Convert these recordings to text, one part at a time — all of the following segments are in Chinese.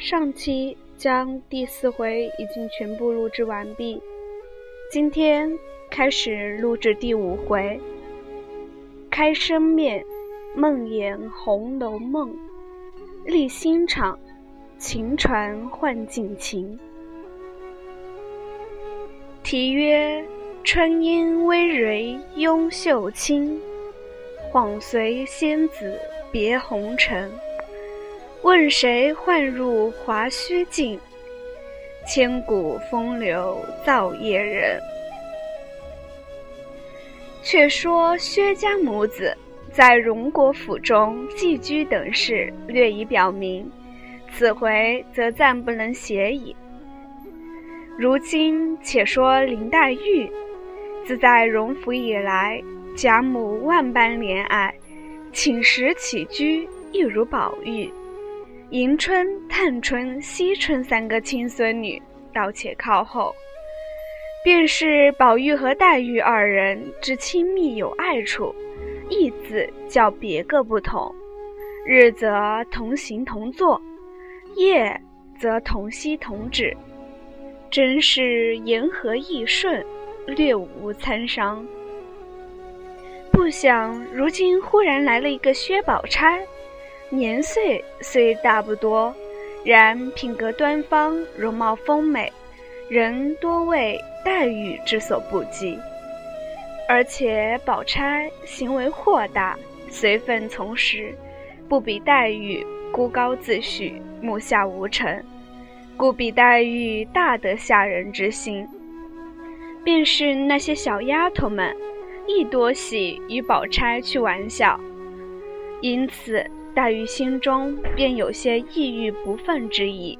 上期将第四回已经全部录制完毕，今天开始录制第五回。开生面，梦魇《红楼梦》，立新场，晴传换锦情。题曰：春烟微蕤拥袖轻，晃随仙子别红尘。问谁唤入华胥境？千古风流造业人。却说薛家母子在荣国府中寄居等事，略已表明，此回则暂不能写矣。如今且说林黛玉，自在荣府以来，贾母万般怜爱，寝食起居亦如宝玉。迎春、探春、惜春三个亲孙女，倒且靠后。便是宝玉和黛玉二人之亲密有爱处，意字较别个不同。日则同行同坐，夜则同息同止，真是言和意顺，略无参商。不想如今忽然来了一个薛宝钗。年岁虽大不多，然品格端方，容貌丰美，人多为黛玉之所不及。而且宝钗行为豁达，随分从时，不比黛玉孤高自诩，目下无尘，故比黛玉大得吓人之心。便是那些小丫头们，亦多喜与宝钗去玩笑，因此。黛玉心中便有些抑郁不忿之意，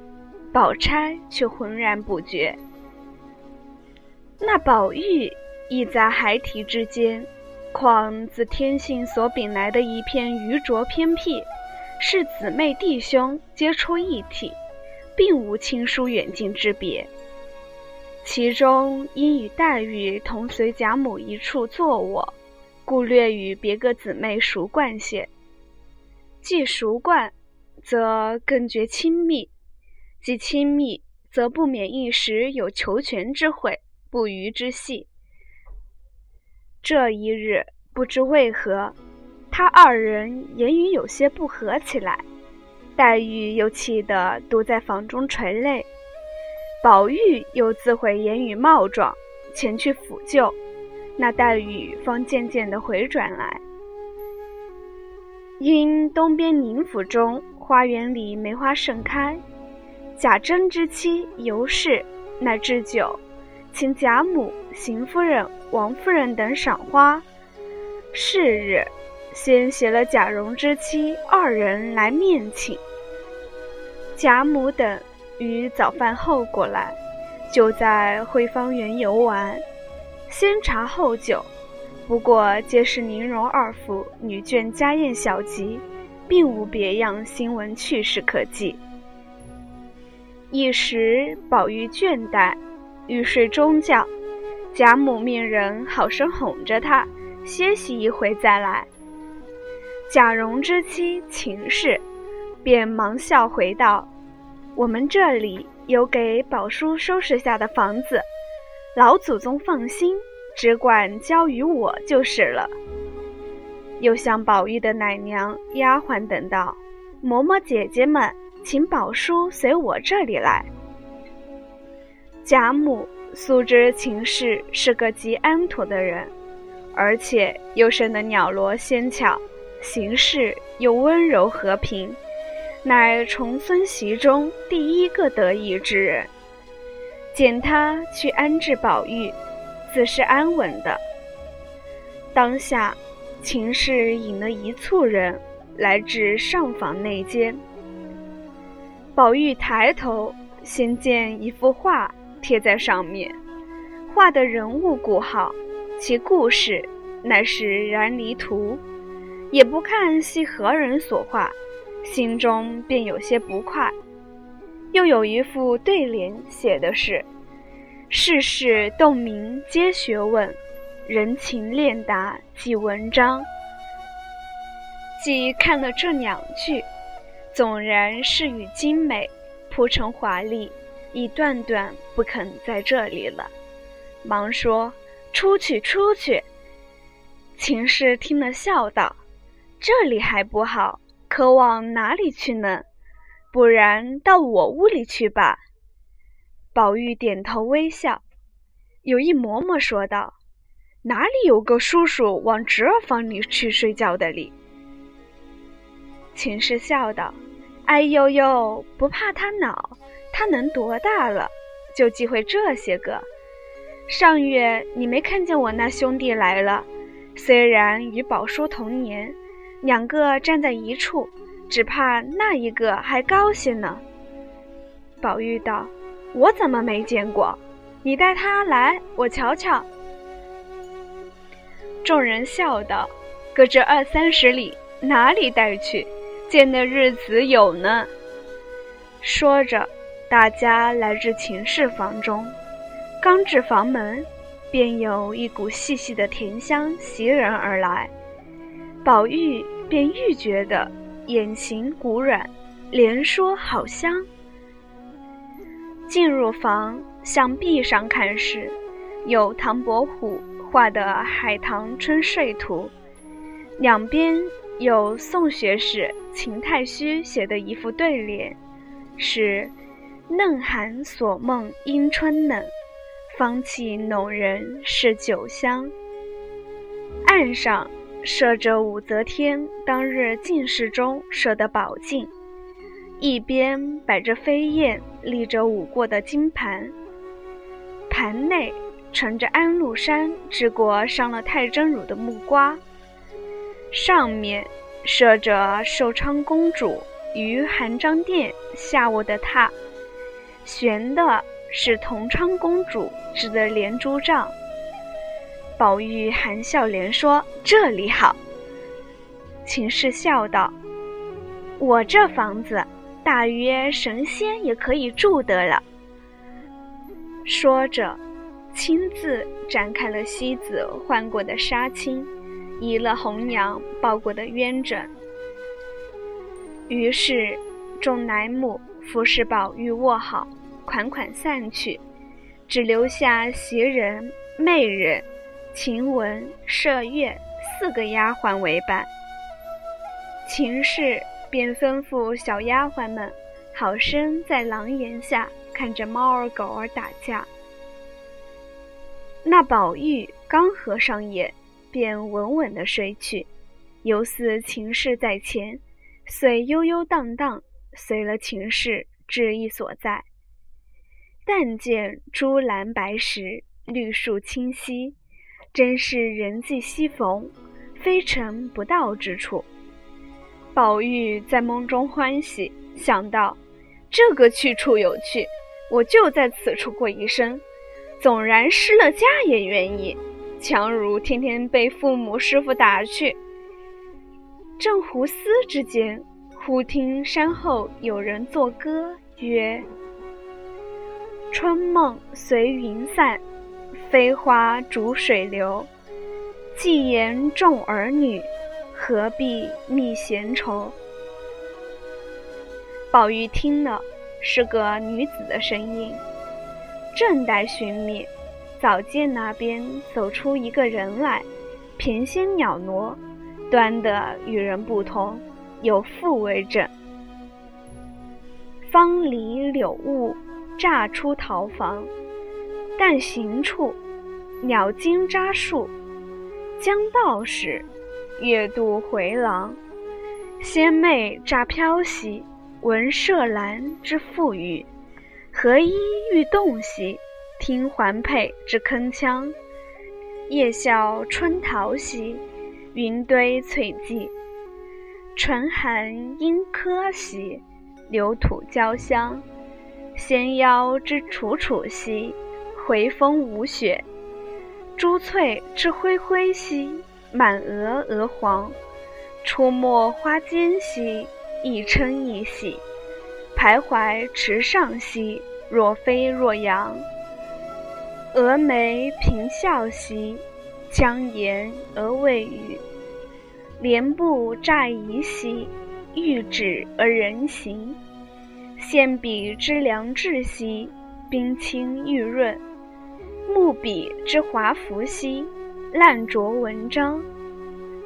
宝钗却浑然不觉。那宝玉亦在孩提之间，况自天性所禀来的一片愚拙偏僻，是姊妹弟兄皆出一体，并无亲疏远近之别。其中因与黛玉同随贾母一处坐卧，故略与别个姊妹熟惯些。既熟惯，则更觉亲密；既亲密，则不免一时有求全之悔，不虞之隙。这一日，不知为何，他二人言语有些不合起来。黛玉又气得独在房中垂泪，宝玉又自悔言语冒撞，前去抚救，那黛玉方渐渐的回转来。因东边宁府中花园里梅花盛开，贾珍之妻尤氏乃置酒，请贾母、邢夫人、王夫人等赏花。是日，先携了贾蓉之妻二人来面请。贾母等于早饭后过来，就在惠芳园游玩，先茶后酒。不过皆是宁荣二府女眷家宴小集，并无别样新闻趣事可记。一时宝玉倦怠，欲睡中觉，贾母命人好生哄着他，歇息一回再来。贾蓉之妻秦氏便忙笑回道：“我们这里有给宝叔收拾下的房子，老祖宗放心。”只管交与我就是了。又向宝玉的奶娘、丫鬟等道：“嬷嬷姐姐们，请宝叔随我这里来。”贾母素知秦氏是个极安妥的人，而且又生得袅娜纤巧，行事又温柔和平，乃重孙媳中第一个得意之人。见他去安置宝玉。自是安稳的。当下，秦氏引了一簇人来至上房内间。宝玉抬头，先见一幅画贴在上面，画的人物古好，其故事乃是《燃离图》，也不看系何人所画，心中便有些不快。又有一副对联，写的是。世事洞明皆学问，人情练达即文章。既看了这两句，纵然是语精美，铺陈华丽，已断断不肯在这里了，忙说：“出去，出去！”秦氏听了，笑道：“这里还不好，可往哪里去呢？不然到我屋里去吧。”宝玉点头微笑。有一嬷嬷说道：“哪里有个叔叔往侄儿房里去睡觉的哩？”秦氏笑道：“哎呦呦，不怕他恼，他能多大了？就忌讳这些个。上月你没看见我那兄弟来了？虽然与宝叔同年，两个站在一处，只怕那一个还高些呢。”宝玉道：“我怎么没见过？你带他来，我瞧瞧。”众人笑道：“隔着二三十里，哪里带去？”见的日子有呢。说着，大家来至秦氏房中，刚至房门，便有一股细细的甜香袭人而来。宝玉便愈觉得眼形骨软，连说好香。进入房，向壁上看时，有唐伯虎画的《海棠春睡图》，两边。有宋学士秦太虚写的一副对联，是“嫩寒锁梦因春冷，芳气浓人是酒香”。案上设着武则天当日进士中设的宝镜，一边摆着飞燕立着舞过的金盘，盘内盛着安禄山治国伤了太真乳的木瓜。上面设着寿昌公主于含章殿下卧的榻，悬的是同昌公主织的连珠帐。宝玉含笑连说：“这里好。”秦氏笑道：“我这房子大约神仙也可以住得了。”说着，亲自展开了西子换过的纱巾。移了红娘抱过的鸳枕，于是众奶母服侍宝玉卧好，款款散去，只留下袭人、媚人、晴雯、麝月四个丫鬟为伴。秦氏便吩咐小丫鬟们，好生在廊檐下看着猫儿狗儿打架。那宝玉刚合上眼。便稳稳的睡去，犹似情事在前，遂悠悠荡荡随了情事至意所在。但见朱蓝白石，绿树清溪，真是人迹稀逢，非诚不到之处。宝玉在梦中欢喜，想到这个去处有趣，我就在此处过一生，纵然失了家也愿意。强如天天被父母师傅打去。正胡思之间，忽听山后有人作歌，曰：“春梦随云散，飞花逐水流。既言众儿女，何必觅闲愁？”宝玉听了，是个女子的声音，正待寻觅。早见那边走出一个人来，翩跹袅娜，端的与人不同，有妇为证。方离柳雾，乍出桃房，但行处，鸟惊扎树。将到时，月渡回廊，仙袂乍飘兮，闻麝兰之馥郁，何衣欲动兮。听环佩之铿锵，夜笑春桃兮，云堆翠髻；唇含莺柯兮，流吐娇香。仙腰之楚楚兮，回风舞雪；珠翠之辉辉兮，满额鹅黄。出没花间兮，一嗔一喜；徘徊池上兮，若飞若扬。蛾眉颦笑兮，将言而未语；莲步乍移兮，欲止而人行。线笔之良质兮，冰清玉润；木笔之华服兮，烂拙文章；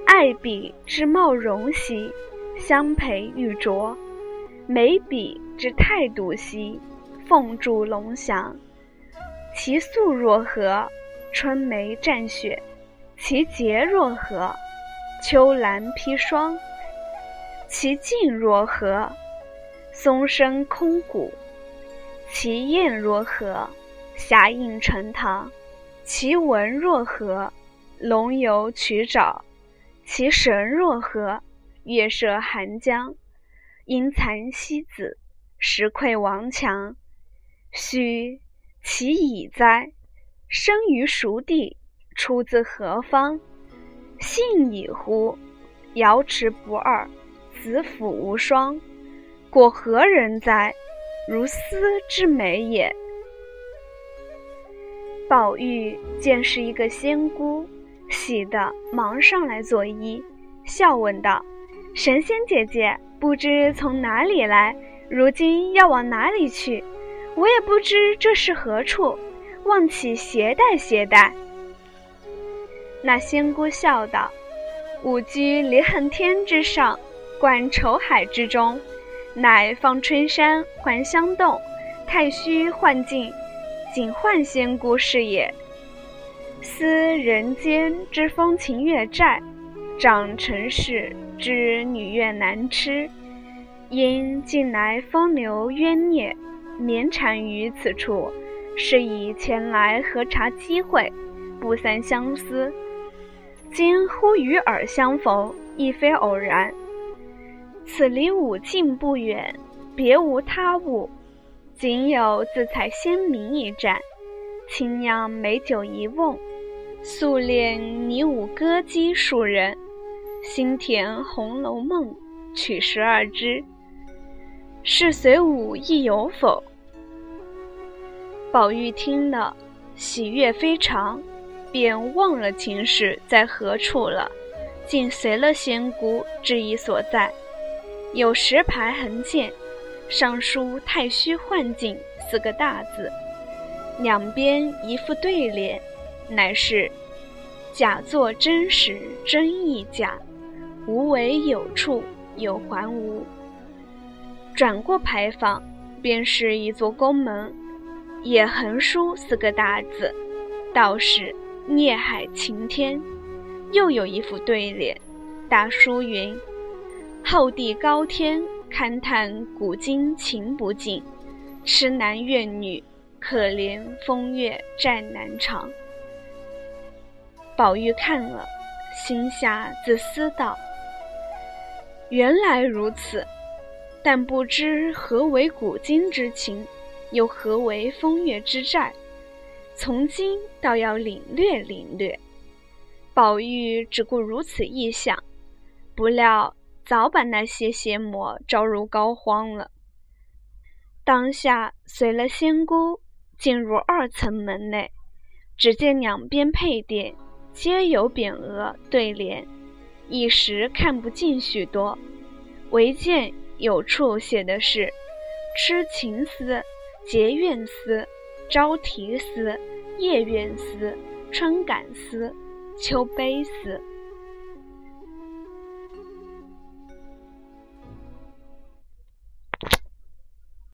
爱笔之貌容兮，相陪玉镯；眉笔之态度兮，凤柱龙翔。其素若何？春梅蘸雪。其洁若何？秋兰披霜。其静若何？松声空谷。其艳若何？霞映沉塘。其文若何？龙游曲沼。其神若何？月射寒江。阴残西子，石溃王墙。须其已哉！生于熟地，出自何方？信已乎？瑶池不二，子府无双。果何人哉？如斯之美也。宝玉见是一个仙姑，喜得忙上来作揖，笑问道：“神仙姐姐，不知从哪里来？如今要往哪里去？我也不知这是何处。”望起携带携带。那仙姑笑道：“吾居离恨天之上，观愁海之中，乃放春山还香洞，太虚幻境，仅幻仙姑是也。思人间之风情月债，长尘世之女怨难痴，因近来风流冤孽，绵缠于此处。”是以前来喝茶机会，不散相思。今忽与尔相逢，亦非偶然。此离五境不远，别无他物，仅有自采仙茗一盏，清酿美酒一瓮，素练拟舞歌姬数人，新填《红楼梦》曲十二支。是随舞亦有否？宝玉听了，喜悦非常，便忘了秦氏在何处了，竟随了仙姑至一所在，有石牌横建，上书“太虚幻境”四个大字，两边一副对联，乃是“假作真实真亦假，无为有处有还无”。转过牌坊，便是一座宫门。也横书四个大字，道是“孽海晴天”。又有一副对联，大书云：“后地高天，勘探古今情不尽；痴男怨女，可怜风月债难偿。”宝玉看了，心下自思道：“原来如此，但不知何为古今之情。”又何为风月之债？从今倒要领略领略。宝玉只顾如此一想，不料早把那些邪魔招入膏肓了。当下随了仙姑进入二层门内，只见两边配殿皆有匾额对联，一时看不尽许多，唯见有处写的是“痴情思”。结怨思、朝啼思、夜怨思、春感思、秋悲思。